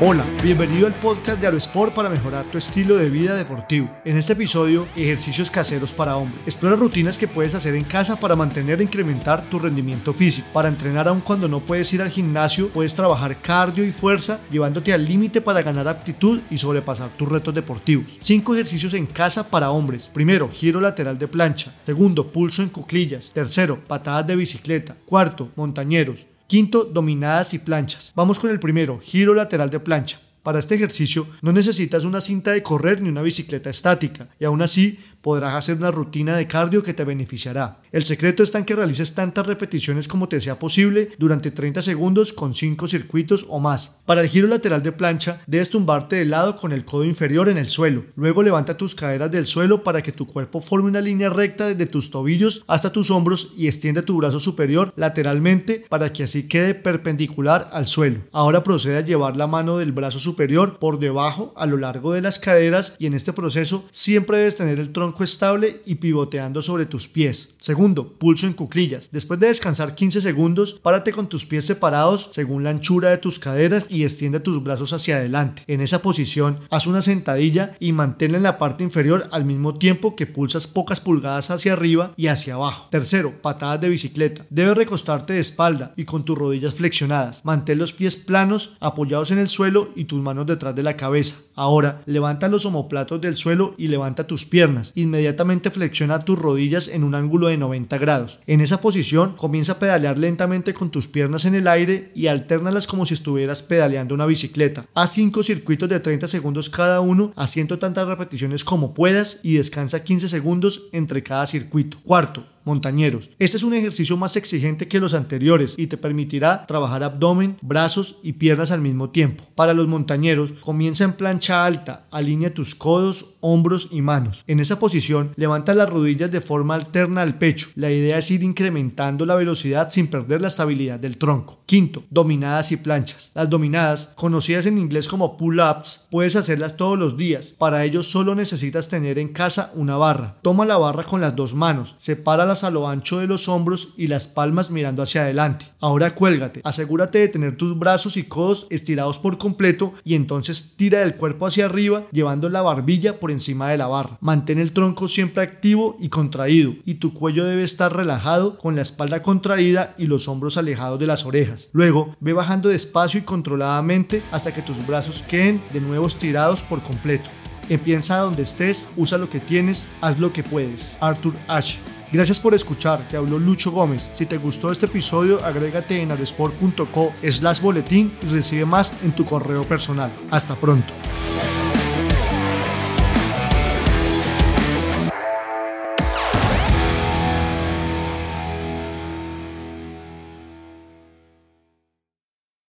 Hola, bienvenido al podcast de Aerosport para mejorar tu estilo de vida deportivo. En este episodio, ejercicios caseros para hombres. Explora rutinas que puedes hacer en casa para mantener e incrementar tu rendimiento físico. Para entrenar aun cuando no puedes ir al gimnasio, puedes trabajar cardio y fuerza llevándote al límite para ganar aptitud y sobrepasar tus retos deportivos. 5 ejercicios en casa para hombres. Primero, giro lateral de plancha. Segundo, pulso en cuclillas. Tercero, patadas de bicicleta. Cuarto, montañeros. Quinto, dominadas y planchas. Vamos con el primero, giro lateral de plancha. Para este ejercicio no necesitas una cinta de correr ni una bicicleta estática y aún así podrás hacer una rutina de cardio que te beneficiará. El secreto está en que realices tantas repeticiones como te sea posible durante 30 segundos con 5 circuitos o más. Para el giro lateral de plancha, debes tumbarte de lado con el codo inferior en el suelo. Luego levanta tus caderas del suelo para que tu cuerpo forme una línea recta desde tus tobillos hasta tus hombros y extiende tu brazo superior lateralmente para que así quede perpendicular al suelo. Ahora procede a llevar la mano del brazo superior por debajo a lo largo de las caderas y en este proceso siempre debes tener el tronco estable y pivoteando sobre tus pies. Segundo, pulso en cuclillas. Después de descansar 15 segundos, párate con tus pies separados según la anchura de tus caderas y extiende tus brazos hacia adelante. En esa posición, haz una sentadilla y manténla en la parte inferior al mismo tiempo que pulsas pocas pulgadas hacia arriba y hacia abajo. Tercero, patadas de bicicleta. Debes recostarte de espalda y con tus rodillas flexionadas. Mantén los pies planos, apoyados en el suelo y tus manos detrás de la cabeza. Ahora, levanta los omoplatos del suelo y levanta tus piernas inmediatamente flexiona tus rodillas en un ángulo de 90 grados. En esa posición comienza a pedalear lentamente con tus piernas en el aire y alternalas como si estuvieras pedaleando una bicicleta. Haz 5 circuitos de 30 segundos cada uno, haciendo tantas repeticiones como puedas y descansa 15 segundos entre cada circuito. Cuarto, montañeros. Este es un ejercicio más exigente que los anteriores y te permitirá trabajar abdomen, brazos y piernas al mismo tiempo. Para los montañeros, comienza en plancha alta, alinea tus codos, hombros y manos. En esa posición, levanta las rodillas de forma alterna al pecho. La idea es ir incrementando la velocidad sin perder la estabilidad del tronco. Quinto, dominadas y planchas. Las dominadas, conocidas en inglés como pull-ups, puedes hacerlas todos los días. Para ello solo necesitas tener en casa una barra. Toma la barra con las dos manos, separa las a lo ancho de los hombros y las palmas mirando hacia adelante. Ahora cuélgate, asegúrate de tener tus brazos y codos estirados por completo y entonces tira del cuerpo hacia arriba llevando la barbilla por encima de la barra. Mantén el tronco siempre activo y contraído y tu cuello debe estar relajado con la espalda contraída y los hombros alejados de las orejas. Luego ve bajando despacio y controladamente hasta que tus brazos queden de nuevo estirados por completo. Piensa donde estés, usa lo que tienes, haz lo que puedes. Arthur Ashe Gracias por escuchar, te habló Lucho Gómez. Si te gustó este episodio, agrégate en aresport.co slash boletín y recibe más en tu correo personal. Hasta pronto.